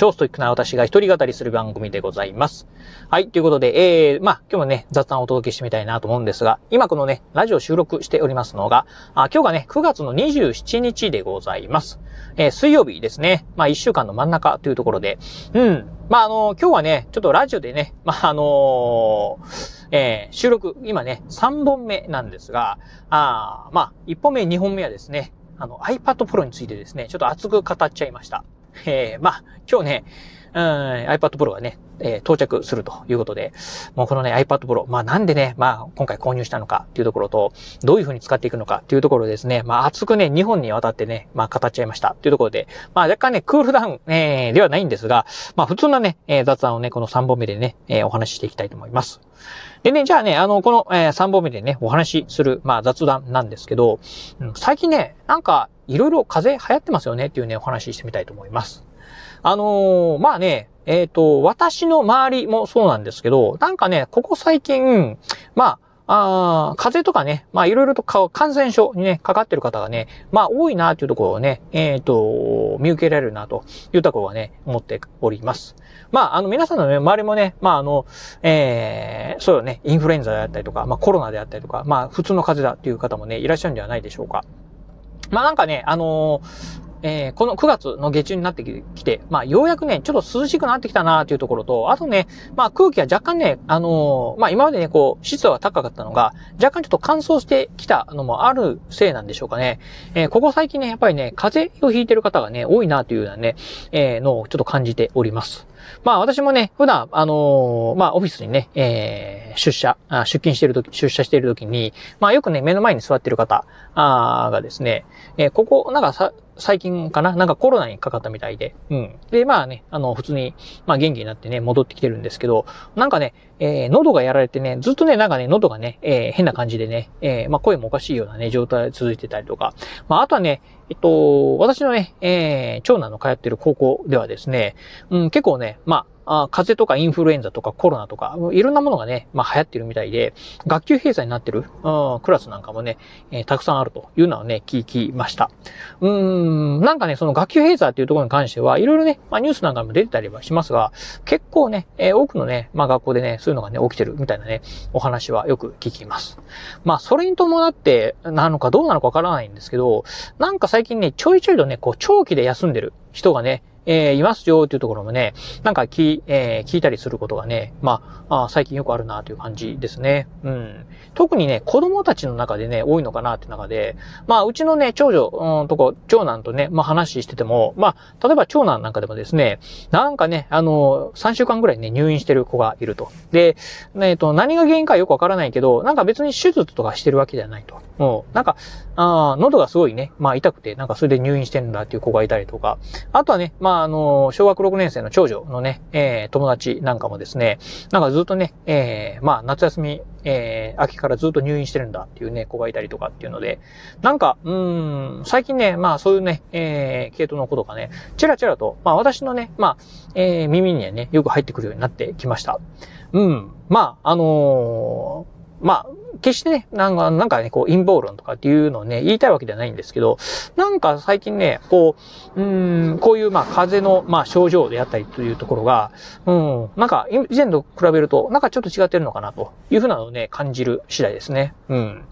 超ストイックな私が一人語りする番組でございます。はい、ということで、えー、まあ、今日もね、雑談をお届けしてみたいなと思うんですが、今このね、ラジオ収録しておりますのが、あ今日がね、9月の27日でございます。えー、水曜日ですね。まあ、1週間の真ん中というところで、うん。まあ、あの今日はね、ちょっとラジオでね、まあ、あのー、えー、収録、今ね、3本目なんですが、あまあ、1本目、2本目はですね、あの、iPad Pro についてですね、ちょっと熱く語っちゃいました。えー、まあ、今日ね、うん、iPad Pro はね、えー、到着するということで、もうこのね、iPad Pro、まあなんでね、まあ今回購入したのかっていうところと、どういう風に使っていくのかっていうところですね、まあ熱くね、2本にわたってね、まあ語っちゃいましたっていうところで、まあ若干ね、クールダウン、えー、ではないんですが、まあ普通なね、えー、雑談をね、この3本目でね、えー、お話ししていきたいと思います。でね、じゃあね、あの、この、えー、3本目でね、お話しする、まあ雑談なんですけど、うん、最近ね、なんか、いろいろ風流行ってますよねっていうね、お話ししてみたいと思います。あのー、まあね、えっ、ー、と、私の周りもそうなんですけど、なんかね、ここ最近、まあ、あ風邪とかね、まあいろいろと感染症にね、かかってる方がね、まあ多いなというところをね、えっ、ー、と、見受けられるなというところはね、思っております。まあ、あの皆さんのね、周りもね、まああの、えー、そうよね、インフルエンザであったりとか、まあコロナであったりとか、まあ普通の風邪だっていう方もね、いらっしゃるんではないでしょうか。まあなんかね、あのーえー、この9月の下旬になってきて、まあ、ようやくね、ちょっと涼しくなってきたなというところと、あとね、まあ、空気は若干ね、あのー、まあ、今までね、こう、湿度が高かったのが、若干ちょっと乾燥してきたのもあるせいなんでしょうかね。えー、ここ最近ね、やっぱりね、風邪をひいてる方がね、多いなというようなね、えー、のをちょっと感じております。まあ私もね、普段、あのー、まあオフィスにね、えー、出社、出勤してるとき、出社してるときに、まあよくね、目の前に座ってる方がですね、えー、ここ、なんかさ、最近かな？なんかコロナにかかったみたいで。うん。で、まあね、あの、普通に、まあ元気になってね、戻ってきてるんですけど、なんかね、えー、喉がやられてね、ずっとね、なんかね、喉がね、えー、変な感じでね、えー、まあ声もおかしいようなね、状態続いてたりとか。まああとはね、えっと、私のね、えー、長男の通ってる高校ではですね、うん、結構ね、まあ、あ風邪とかインフルエンザとかコロナとか、いろんなものがね、まあ流行ってるみたいで、学級閉鎖になってる、うん、クラスなんかもね、えー、たくさんあるというのはね、聞きました。うーん、なんかね、その学級閉鎖っていうところに関しては、いろいろね、まあニュースなんかも出てたりはしますが、結構ね、えー、多くのね、まあ学校でね、そういうのがね、起きてるみたいなね、お話はよく聞きます。まあそれに伴ってなのかどうなのかわからないんですけど、なんか最近ね、ちょいちょいとね、こう長期で休んでる。人がね、えー、いますよっていうところもね、なんか聞,、えー、聞いたりすることがね、まあ、あ最近よくあるなという感じですね。うん。特にね、子供たちの中でね、多いのかなって中で、まあ、うちのね、長女、うん、とこ、長男とね、まあ話してても、まあ、例えば長男なんかでもですね、なんかね、あの、3週間ぐらいね、入院してる子がいると。で、えっ、ー、と、何が原因かよくわからないけど、なんか別に手術とかしてるわけではないと。もう、なんか、あ喉がすごいね、まあ痛くて、なんかそれで入院してるんだっていう子がいたりとか、あとはね、まああの、小学6年生の長女のね、えー、友達なんかもですね、なんかずっとね、えー、まあ夏休み、えー、秋からずっと入院してるんだっていうね、子がいたりとかっていうので、なんか、うん、最近ね、まあそういうね、えー、系統のことがね、ちらちらと、まあ私のね、まあ、えー、耳にはね、よく入ってくるようになってきました。うん、まあ、あのーまあ、決してね、なんか、なんかね、こう、陰謀論とかっていうのをね、言いたいわけではないんですけど、なんか最近ね、こう、うん、こういう、まあ、風邪の、まあ、症状であったりというところが、うん、なんか、以前と比べると、なんかちょっと違ってるのかな、というふうなのをね、感じる次第ですね。うん。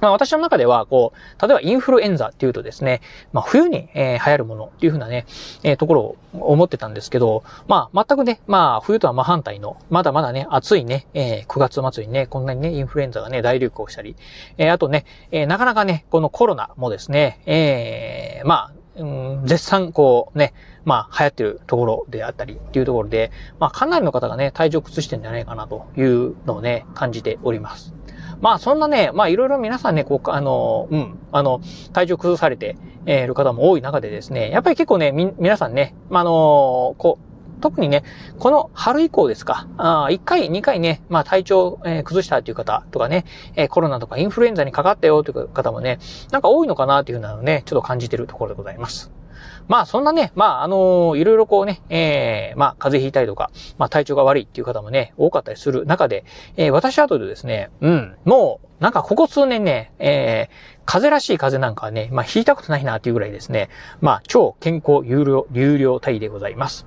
まあ私の中では、こう、例えばインフルエンザっていうとですね、まあ冬に、えー、流行るものっていうふうなね、えー、ところを思ってたんですけど、まあ全くね、まあ冬とは真反対の、まだまだね、暑いね、えー、9月末にね、こんなにね、インフルエンザがね、大流行したり、えー、あとね、えー、なかなかね、このコロナもですね、えー、まあ、うん、絶賛こうね、まあ流行ってるところであったりっていうところで、まあかなりの方がね、体調崩してるんじゃないかなというのをね、感じております。まあそんなね、まあいろいろ皆さんね、こう、あの、うん、あの、体調崩されて、える方も多い中でですね、やっぱり結構ね、み、皆さんね、まあ、あの、こう、特にね、この春以降ですか、あ1回、2回ね、まあ体調、えー、崩したという方とかね、えー、コロナとかインフルエンザにかかったよという方もね、なんか多いのかなというのをね、ちょっと感じているところでございます。まあそんなね、まああのいろいろこうね、えー、まあ風邪ひいたりとか、まあ体調が悪いっていう方もね、多かったりする中で、えー、私はとでですね、うん、もう、なんかここ数年ね、えー、風邪らしい風邪なんかはね、まあ引いたことないなっていうぐらいですね、まあ超健康有料、有料体でございます。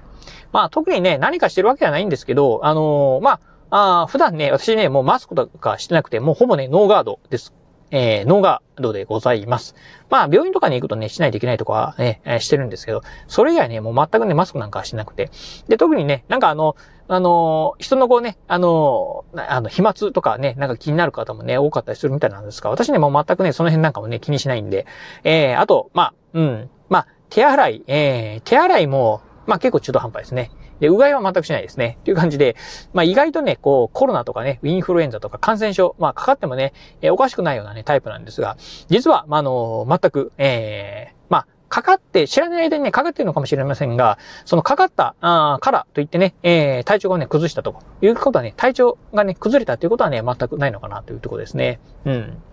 まあ特にね、何かしてるわけではないんですけど、あのー、まあ、あ普段ね、私ね、もうマスクとかしてなくて、もうほぼね、ノーガードです。えー、ノガードでございます。まあ、病院とかに行くとね、しないといけないとかね、えー、してるんですけど、それ以外ね、もう全くね、マスクなんかはしなくて。で、特にね、なんかあの、あの、人のこうね、あの、あの、飛沫とかね、なんか気になる方もね、多かったりするみたいなんですが、私ね、もう全くね、その辺なんかもね、気にしないんで、えー、あと、まあ、うん、まあ、手洗い、えー、手洗いも、まあ結構中途半端ですね。で、うがいは全くしないですね。という感じで、まあ意外とね、こう、コロナとかね、インフルエンザとか感染症、まあかかってもね、えー、おかしくないようなね、タイプなんですが、実は、まああの、全く、えー、まあ、かかって、知らない間にね、かかってるのかもしれませんが、そのかかった、あからといってね、えー、体調がね、崩したということはね、体調がね、崩れたということはね、全くないのかなというところですね。うん。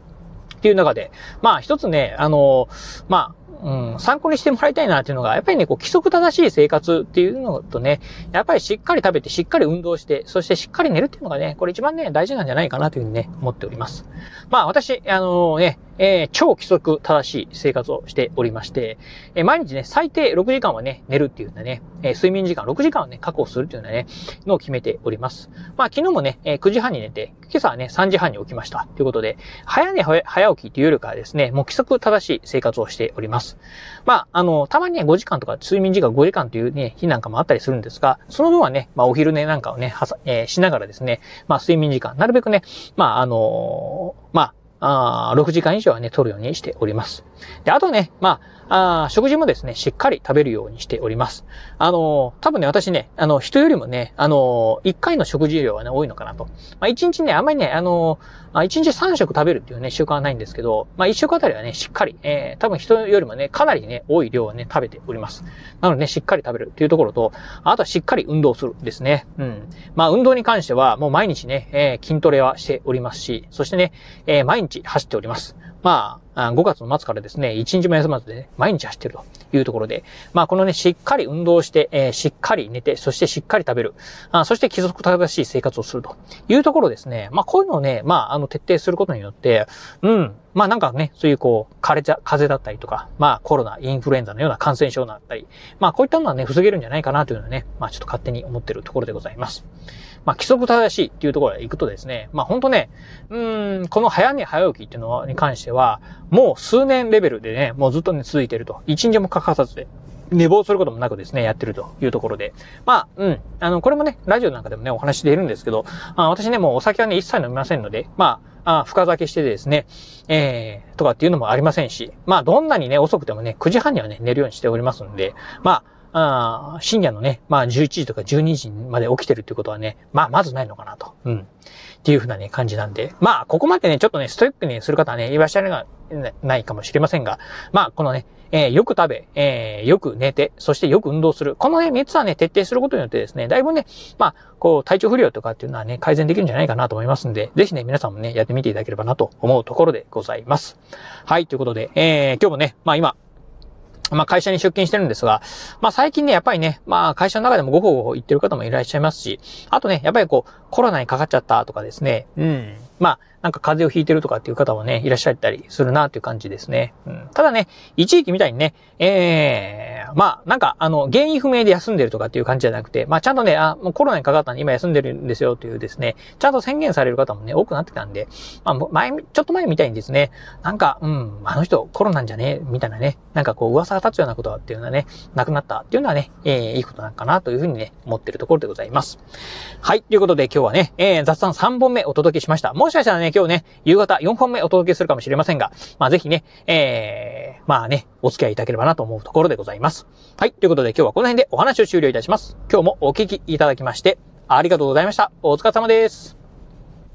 っていう中で、まあ一つね、あの、まあ、うん、参考にしてもらいたいなっていうのが、やっぱりね、こう、規則正しい生活っていうのとね、やっぱりしっかり食べて、しっかり運動して、そしてしっかり寝るっていうのがね、これ一番ね、大事なんじゃないかなというふうにね、思っております。まあ、私、あのー、ね、えー、超規則正しい生活をしておりまして、えー、毎日ね、最低6時間はね、寝るっていうようなね、えー、睡眠時間6時間をね、確保するっていうようなね、のを決めております。まあ、昨日もね、え、9時半に寝て、今朝はね、3時半に起きました。ということで、早寝早起きというよりかはですね、もう規則正しい生活をしております。まあ、あの、たまにね、5時間とか睡眠時間5時間というね、日なんかもあったりするんですが、その分はね、まあ、お昼寝なんかをね、はさ、えー、しながらですね、まあ、睡眠時間、なるべくね、まあ、あのー、まあ、あ6時間以上はね、取るようにしております。で、あとね、まあ、あ食事もですね、しっかり食べるようにしております。あのー、多分ね、私ね、あの、人よりもね、あのー、1回の食事量はね、多いのかなと。まあ、1日ね、あんまりね、あのー、1日3食食べるっていうね、習慣はないんですけど、まあ、1食あたりはね、しっかり、えー、多分人よりもね、かなりね、多い量はね、食べております。なのでね、しっかり食べるっていうところと、あとはしっかり運動するですね。うん。まあ、運動に関しては、もう毎日ね、え、筋トレはしておりますし、そしてね、え、毎日走っております。まあ、5月の末からですね、1日も休まずで、ね、毎日走ってるというところで、まあ、このね、しっかり運動して、えー、しっかり寝て、そしてしっかり食べる、あそして貴族正しい生活をするというところですね。まあ、こういうのをね、まあ、あの、徹底することによって、うん、まあなんかね、そういうこう、風邪風邪だったりとか、まあコロナ、インフルエンザのような感染症だったり、まあこういったのはね、防げるんじゃないかなというのはね、まあちょっと勝手に思ってるところでございます。まあ規則正しいっていうところへ行くとですね、まあ本当ね、うん、この早寝早起きっていうのに関しては、もう数年レベルでね、もうずっとね、続いてると。一日も欠かさずで。寝坊することもなくですね、やってるというところで。まあ、うん。あの、これもね、ラジオなんかでもね、お話しているんですけど、あ私ね、もうお酒はね、一切飲みませんので、まあ、あ深酒してですね、えー、とかっていうのもありませんし、まあ、どんなにね、遅くてもね、9時半にはね、寝るようにしておりますんで、まあ、あ深夜のね、まあ、11時とか12時まで起きてるってことはね、まあ、まずないのかなと。うん。っていうふうなね、感じなんで。まあ、ここまでね、ちょっとね、ストイックにする方はね、いらっしゃるが、ないかもしれませんが、まあ、このね、えー、よく食べ、えー、よく寝て、そしてよく運動する。このね、三つはね、徹底することによってですね、だいぶね、まあ、こう、体調不良とかっていうのはね、改善できるんじゃないかなと思いますんで、ぜひね、皆さんもね、やってみていただければなと思うところでございます。はい、ということで、えー、今日もね、まあ今、まあ会社に出勤してるんですが、まあ最近ね、やっぱりね、まあ会社の中でもごほごほ言ってる方もいらっしゃいますし、あとね、やっぱりこう、コロナにかかっちゃったとかですね、うん。まあ、なんか風邪をひいてるとかっていう方もね、いらっしゃったりするなっていう感じですね。うん、ただね、一時期みたいにね、ええー、まあ、なんか、あの、原因不明で休んでるとかっていう感じじゃなくて、まあ、ちゃんとね、あ、もうコロナにかかったんで今休んでるんですよというですね、ちゃんと宣言される方もね、多くなってたんで、まあ、前、ちょっと前みたいにですね、なんか、うん、あの人コロナんじゃねえみたいなね、なんかこう、噂が立つようなことっていうのはね、なくなったっていうのはね、ええー、いいことなんかなというふうにね、思ってるところでございます。はい、ということで今日はね、えー、雑談3本目お届けしました。もしかしたらね、今日ね、夕方4本目お届けするかもしれませんが、まあぜひね、えー、まあね、お付き合いいただければなと思うところでございます。はい、ということで今日はこの辺でお話を終了いたします。今日もお聞きいただきまして、ありがとうございました。お疲れ様です。